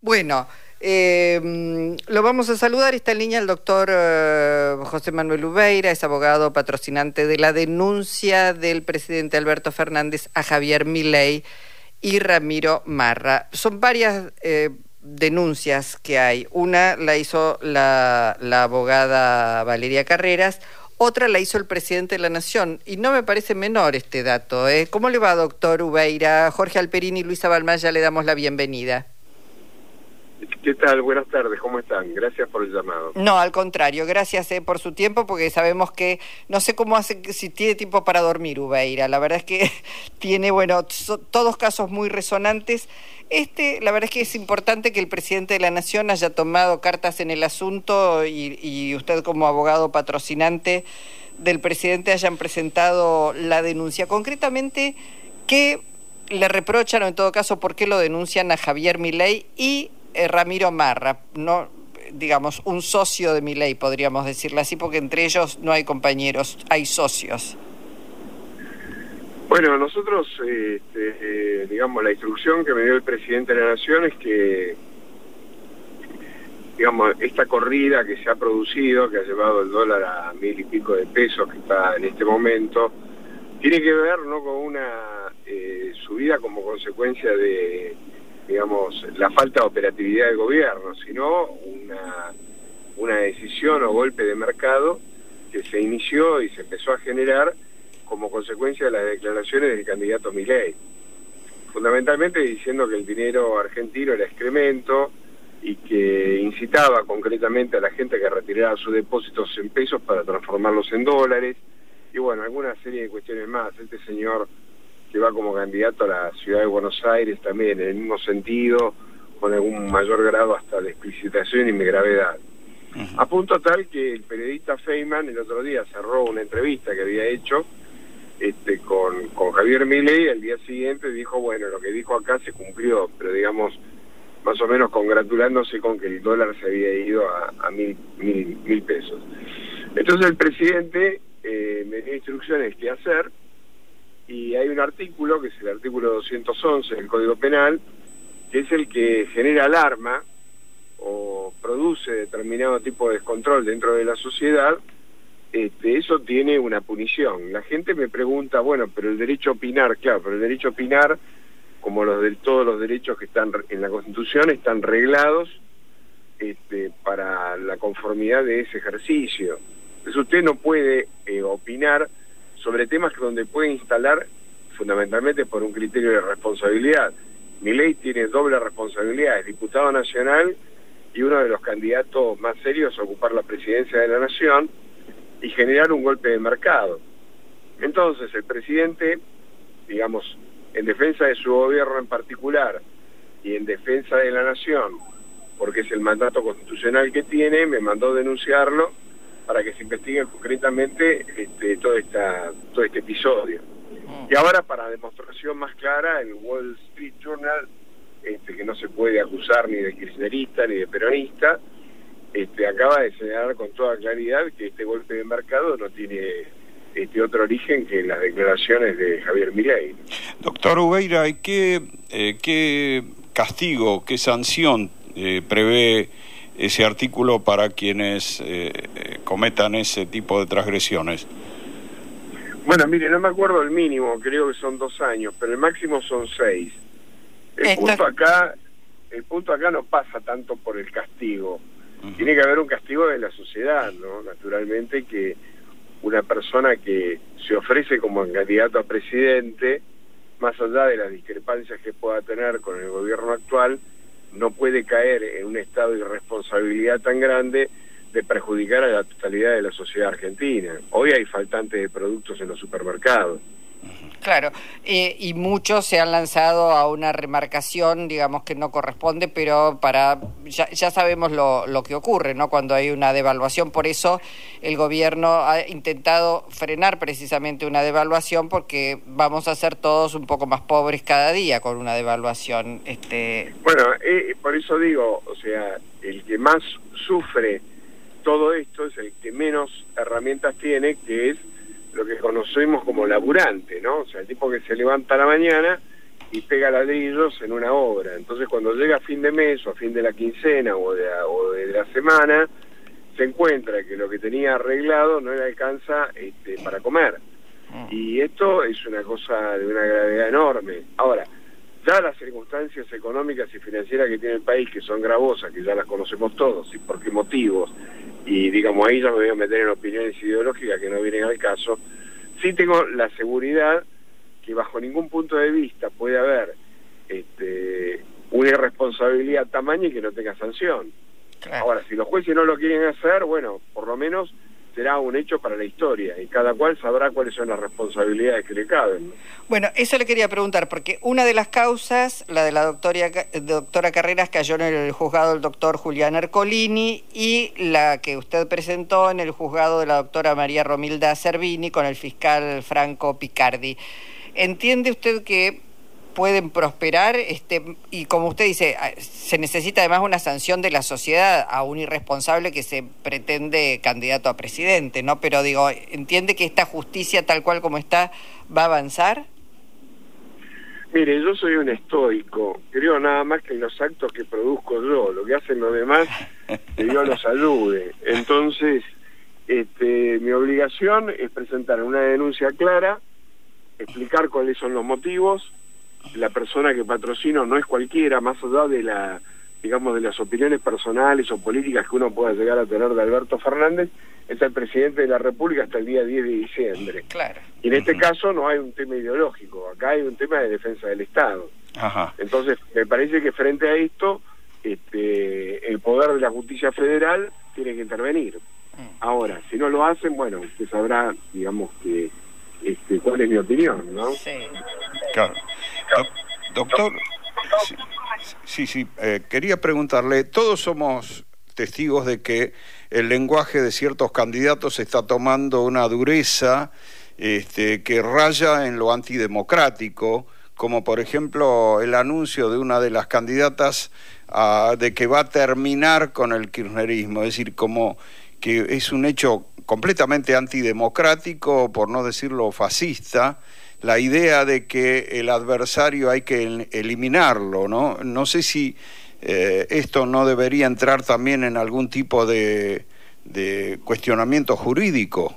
Bueno, eh, lo vamos a saludar. Está en línea el doctor eh, José Manuel Ubeira, es abogado patrocinante de la denuncia del presidente Alberto Fernández a Javier Milei y Ramiro Marra. Son varias eh, denuncias que hay. Una la hizo la, la abogada Valeria Carreras, otra la hizo el presidente de la Nación. Y no me parece menor este dato. ¿eh? ¿Cómo le va, doctor Ubeira? Jorge Alperini y Luisa Balmaya le damos la bienvenida. ¿Qué tal? Buenas tardes, ¿cómo están? Gracias por el llamado. No, al contrario, gracias eh, por su tiempo, porque sabemos que no sé cómo hace, si tiene tiempo para dormir Ubeira. La verdad es que tiene, bueno, todos casos muy resonantes. Este, la verdad es que es importante que el presidente de la Nación haya tomado cartas en el asunto y, y usted como abogado patrocinante del presidente hayan presentado la denuncia. Concretamente, ¿qué le reprochan o en todo caso por qué lo denuncian a Javier Milei y eh, Ramiro Marra, no digamos, un socio de mi ley, podríamos decirlo así, porque entre ellos no hay compañeros, hay socios. Bueno, nosotros, este, eh, digamos, la instrucción que me dio el presidente de la Nación es que, digamos, esta corrida que se ha producido, que ha llevado el dólar a mil y pico de pesos que está en este momento, tiene que ver no con una eh, subida como consecuencia de digamos, la falta de operatividad del gobierno, sino una, una decisión o golpe de mercado que se inició y se empezó a generar como consecuencia de las declaraciones del candidato Milei. Fundamentalmente diciendo que el dinero argentino era excremento y que incitaba concretamente a la gente que retirara sus depósitos en pesos para transformarlos en dólares y bueno, alguna serie de cuestiones más. Este señor que va como candidato a la ciudad de Buenos Aires también en el mismo sentido, con algún mayor grado hasta de explicitación y de gravedad. A punto tal que el periodista Feynman el otro día cerró una entrevista que había hecho este, con, con Javier Milei y al día siguiente dijo, bueno, lo que dijo acá se cumplió, pero digamos, más o menos congratulándose con que el dólar se había ido a, a mil, mil, mil pesos. Entonces el presidente eh, me dio instrucciones qué hacer, y hay un artículo, que es el artículo 211 del Código Penal, que es el que genera alarma o produce determinado tipo de descontrol dentro de la sociedad, este, eso tiene una punición. La gente me pregunta, bueno, pero el derecho a opinar, claro, pero el derecho a opinar, como los de todos los derechos que están en la Constitución, están reglados este, para la conformidad de ese ejercicio. Entonces usted no puede eh, opinar sobre temas donde puede instalar fundamentalmente por un criterio de responsabilidad. Mi ley tiene doble responsabilidad, es diputado nacional y uno de los candidatos más serios a ocupar la presidencia de la nación y generar un golpe de mercado. Entonces el presidente, digamos, en defensa de su gobierno en particular y en defensa de la nación, porque es el mandato constitucional que tiene, me mandó denunciarlo para que se investigue concretamente este, todo, esta, todo este episodio. Mm. Y ahora, para demostración más clara, el Wall Street Journal, este, que no se puede acusar ni de kirchnerista ni de peronista, este, acaba de señalar con toda claridad que este golpe de mercado no tiene este otro origen que las declaraciones de Javier Milei. Doctor Ubeira, ¿qué, eh, qué castigo, qué sanción eh, prevé ese artículo para quienes eh, cometan ese tipo de transgresiones? Bueno, mire, no me acuerdo el mínimo, creo que son dos años, pero el máximo son seis. El punto acá, el punto acá no pasa tanto por el castigo. Tiene que haber un castigo de la sociedad, ¿no? Naturalmente que una persona que se ofrece como candidato a presidente, más allá de las discrepancias que pueda tener con el gobierno actual, no puede caer en un estado de irresponsabilidad tan grande de perjudicar a la totalidad de la sociedad argentina. Hoy hay faltantes de productos en los supermercados. Claro, eh, y muchos se han lanzado a una remarcación, digamos que no corresponde, pero para ya, ya sabemos lo, lo, que ocurre, ¿no? Cuando hay una devaluación, por eso el gobierno ha intentado frenar precisamente una devaluación, porque vamos a ser todos un poco más pobres cada día con una devaluación. Este... Bueno, eh, por eso digo, o sea, el que más sufre todo esto es el que menos herramientas tiene, que es lo que conocemos como laburante, ¿no? O sea, el tipo que se levanta a la mañana y pega ladrillos en una obra. Entonces cuando llega a fin de mes o a fin de la quincena o de, o de la semana, se encuentra que lo que tenía arreglado no le alcanza este, para comer. Mm. Y esto es una cosa de una gravedad enorme. Ahora, ya las circunstancias económicas y financieras que tiene el país, que son gravosas, que ya las conocemos todos, y por qué motivos, y digamos ahí ya me voy a meter en opiniones ideológicas que no vienen al caso, sí tengo la seguridad que bajo ningún punto de vista puede haber este, una irresponsabilidad tamaña y que no tenga sanción. Ahora, si los jueces no lo quieren hacer, bueno, por lo menos será un hecho para la historia y cada cual sabrá cuáles son las responsabilidades que le caben. Bueno, eso le quería preguntar, porque una de las causas, la de la doctora, doctora Carreras, cayó en el juzgado del doctor Julián Ercolini y la que usted presentó en el juzgado de la doctora María Romilda Cervini con el fiscal Franco Picardi. ¿Entiende usted que pueden prosperar este y como usted dice ah, se necesita además una sanción de la sociedad a un irresponsable que se pretende candidato a presidente no pero digo entiende que esta justicia tal cual como está va a avanzar mire yo soy un estoico. Creo nada más que en los actos que produzco yo. Lo que hacen los demás que Dios los ayude. Entonces este mi obligación es presentar una denuncia clara explicar cuáles son los motivos la persona que patrocino no es cualquiera, más allá de la digamos de las opiniones personales o políticas que uno pueda llegar a tener de Alberto Fernández, es el presidente de la República hasta el día 10 de diciembre. Claro. Y en este caso no hay un tema ideológico, acá hay un tema de defensa del Estado. Ajá. Entonces, me parece que frente a esto, este, el poder de la justicia federal tiene que intervenir. Mm. Ahora, si no lo hacen, bueno, usted sabrá, digamos, que este, cuál es mi opinión, ¿no? Sí. Claro. Doctor, sí, sí, eh, quería preguntarle, todos somos testigos de que el lenguaje de ciertos candidatos está tomando una dureza este, que raya en lo antidemocrático, como por ejemplo el anuncio de una de las candidatas ah, de que va a terminar con el kirchnerismo, es decir, como que es un hecho completamente antidemocrático, por no decirlo fascista, la idea de que el adversario hay que eliminarlo, ¿no? No sé si eh, esto no debería entrar también en algún tipo de, cuestionamiento jurídico.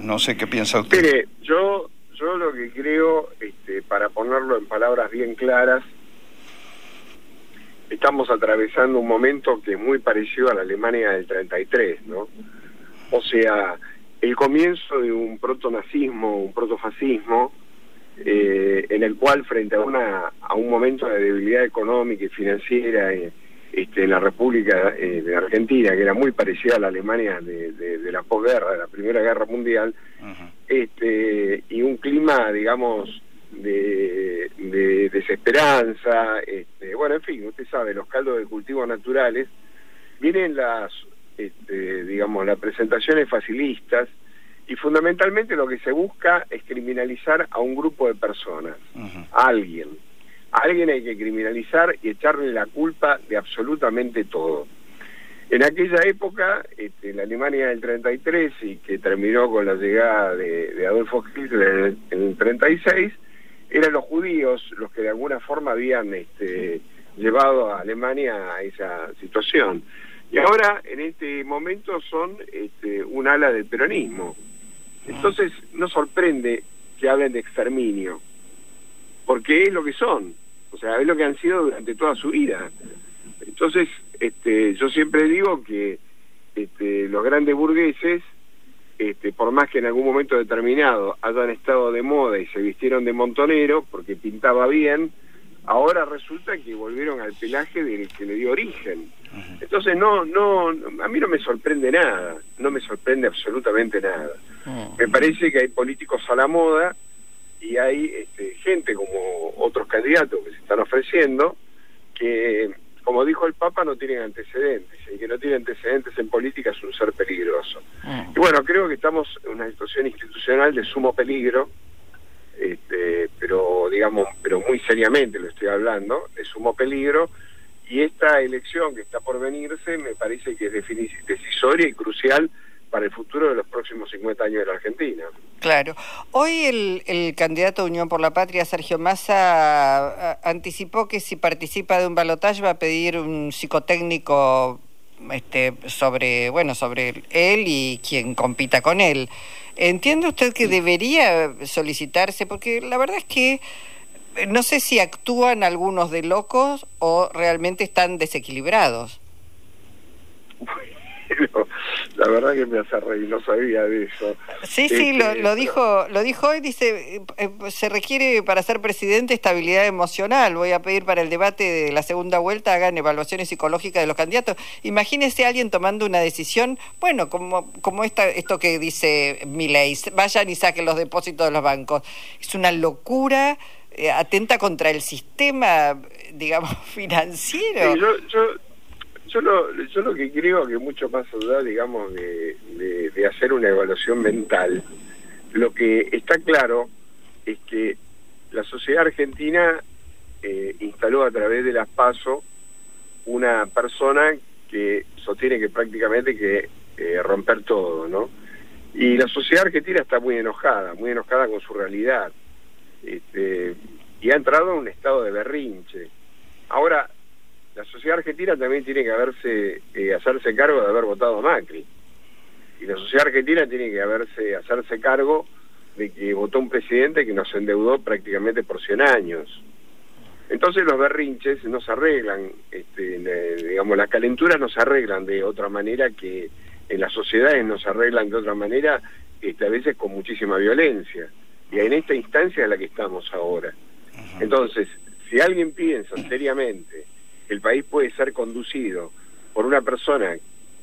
No sé qué piensa usted. Mire, yo, yo lo que creo, este, para ponerlo en palabras bien claras, estamos atravesando un momento que es muy parecido a la Alemania del 33, ¿no? O sea, el comienzo de un protonazismo, un protofascismo, eh, en el cual frente a una a un momento de debilidad económica y financiera eh, este, en la República eh, de Argentina, que era muy parecida a la Alemania de, de, la posguerra, de la Primera Guerra Mundial, este, y un clima, digamos, de, de desesperanza, este, bueno, en fin, usted sabe, los caldos de cultivo naturales, vienen las, este, digamos, las presentaciones facilistas, y fundamentalmente lo que se busca es criminalizar a un grupo de personas, a alguien. A alguien hay que criminalizar y echarle la culpa de absolutamente todo. En aquella época, este, la Alemania del 33 y que terminó con la llegada de, Adolfo Hitler en el, 36, eran los judíos los que de alguna forma habían este, llevado a Alemania a esa situación. Y ahora, en este momento, son este, un ala del peronismo. Entonces, no sorprende que hablen de exterminio, porque es lo que son, o sea, es lo que han sido durante toda su vida. Entonces, este, yo siempre digo que este, los grandes burgueses, este, por más que en algún momento determinado hayan estado de moda y se vistieron de montonero porque pintaba bien, ahora resulta que volvieron al pelaje del que le dio origen. Entonces no, no, a mí no me sorprende nada, no me sorprende absolutamente nada. Mm. Me parece que hay políticos a la moda y hay este, gente como otros candidatos que se están ofreciendo que, como dijo el Papa, no tienen antecedentes y que no tiene antecedentes en política es un ser peligroso. Mm. Y bueno, creo que estamos en una situación institucional de sumo peligro, este, pero digamos, pero muy seriamente lo estoy hablando, de sumo peligro y esta elección que está por venirse me parece que es decisoria y crucial para el futuro de los próximos 50 años de la Argentina. Claro. Hoy el, el candidato de Unión por la Patria, Sergio Massa, anticipó que si participa de un balotaje va a pedir un psicotécnico este, sobre, bueno, sobre él y quien compita con él. ¿Entiende usted que debería solicitarse? Porque la verdad es que no sé si actúan algunos de locos o realmente están desequilibrados. la verdad que me hace reír, no sabía de eso. Sí, sí, lo, este, dijo lo dijo hoy, dice, eh, eh, se requiere para ser presidente estabilidad emocional. Voy a pedir para el debate de la segunda vuelta hagan evaluaciones psicológicas de los candidatos. Imagínese a alguien tomando una decisión, bueno, como, como esta, esto que dice Milei, vayan y saquen los depósitos de los bancos. Es una locura, eh, atenta contra el sistema, digamos, financiero. yo lo, yo lo que creo que mucho más allá, digamos, de, de, hacer una evaluación mental, lo que está claro es que la sociedad argentina eh, instaló a través de las PASO una persona que sostiene que prácticamente que eh, romper todo, ¿no? Y la sociedad argentina está muy enojada, muy enojada con su realidad, este, y ha entrado en un estado de berrinche. Ahora, la sociedad argentina también tiene que haberse eh, hacerse cargo de haber votado a Macri. Y la sociedad argentina tiene que haberse hacerse cargo de que votó un presidente que nos endeudó prácticamente por 100 años. Entonces los berrinches no se arreglan, este, digamos, las calenturas no se arreglan de otra manera que en las sociedades no arreglan de otra manera, este, a veces con muchísima violencia. Y en esta instancia es la que estamos ahora. Entonces, si alguien piensa seriamente el país puede ser conducido por una persona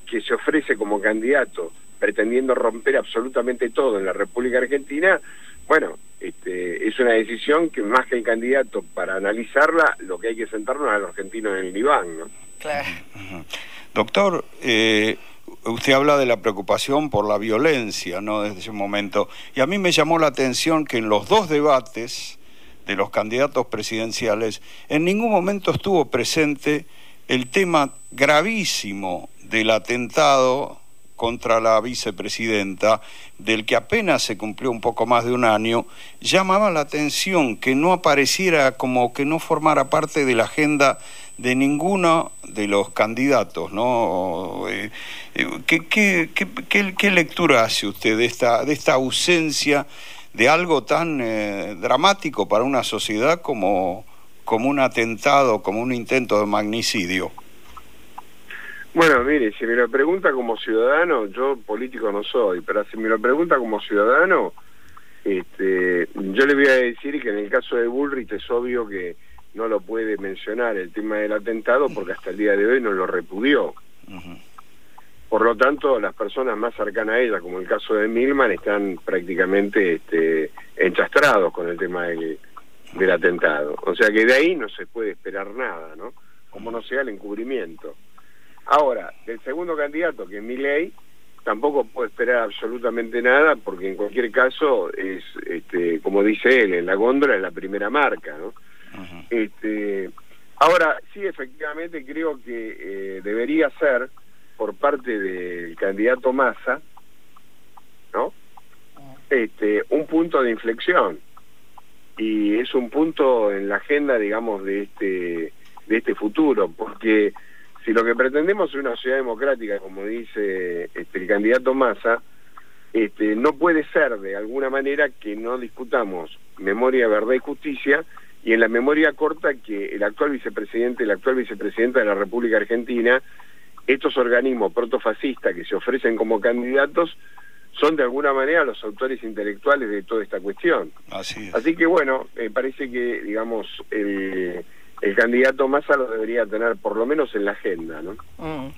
que se ofrece como candidato pretendiendo romper absolutamente todo en la República Argentina, bueno, este, es una decisión que más que el candidato para analizarla, lo que hay que sentarnos a los argentinos en el diván, ¿no? Claro. Doctor, eh, usted habla de la preocupación por la violencia, ¿no? Desde ese momento. Y a mí me llamó la atención que en los dos debates de los candidatos presidenciales, en ningún momento estuvo presente el tema gravísimo del atentado contra la vicepresidenta, del que apenas se cumplió un poco más de un año, llamaba la atención que no apareciera como que no formara parte de la agenda de ninguno de los candidatos, ¿no? Eh, eh, ¿Qué, qué, lectura hace usted de esta, de esta ausencia de algo tan eh, dramático para una sociedad como, como un atentado, como un intento de magnicidio? Bueno, mire, si me lo pregunta como ciudadano, yo político no soy, pero si me lo pregunta como ciudadano, este, yo le voy a decir que en el caso de Bullrich es obvio que no lo puede mencionar el tema del atentado porque hasta el día de hoy no lo repudió. Por lo tanto, las personas más cercanas a ella, como el caso de Milman, están prácticamente este, enchastrados con el tema del, atentado. O sea que de ahí no se puede esperar nada, ¿no? Como no sea el encubrimiento. Ahora, del segundo candidato, que es Miley, tampoco puede esperar absolutamente nada, porque en cualquier caso es, este, como dice él, en la góndola es la primera marca, ¿no? Este, ahora, sí, efectivamente creo que eh, debería ser por parte del candidato Massa, ¿no? Este, un punto de inflexión y es un punto en la agenda, digamos, de este de este futuro, porque si lo que pretendemos es una sociedad democrática, como dice este, el candidato Massa, este, no puede ser de alguna manera que no discutamos memoria, verdad y justicia, y en la memoria corta que el actual vicepresidente, el actual vicepresidente de la República Argentina, estos organismos protofascistas que se ofrecen como candidatos son de alguna manera los autores intelectuales de toda esta cuestión. Así, Así que bueno, me parece que, digamos, el, el candidato Massa lo debería tener por lo menos en la agenda, ¿no? Mm.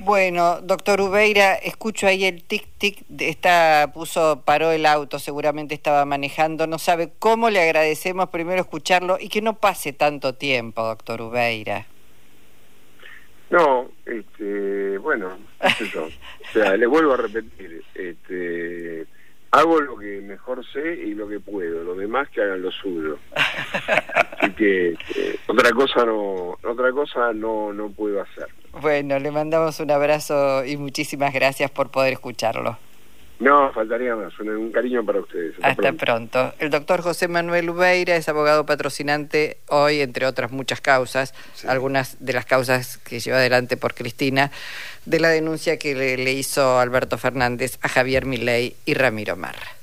Bueno, doctor Ubeira, escucho ahí el tic-tic, está, puso, paró el auto, seguramente estaba manejando, no sabe cómo le agradecemos primero escucharlo y que no pase tanto tiempo, doctor Ubeira. No, este, bueno, o sea, le vuelvo a repetir, este, hago lo que mejor sé y lo que puedo, lo demás que hagan lo suyo. Así que eh, otra cosa no, otra cosa no, no puedo hacer. Bueno, le mandamos un abrazo y muchísimas gracias por poder escucharlo. No, faltaría más. Un, cariño para ustedes. Hasta, pronto. El doctor José Manuel Ubeira es abogado patrocinante hoy, entre otras muchas causas, algunas de las causas que lleva adelante por Cristina, de la denuncia que le, le hizo Alberto Fernández a Javier Milei y Ramiro Marra.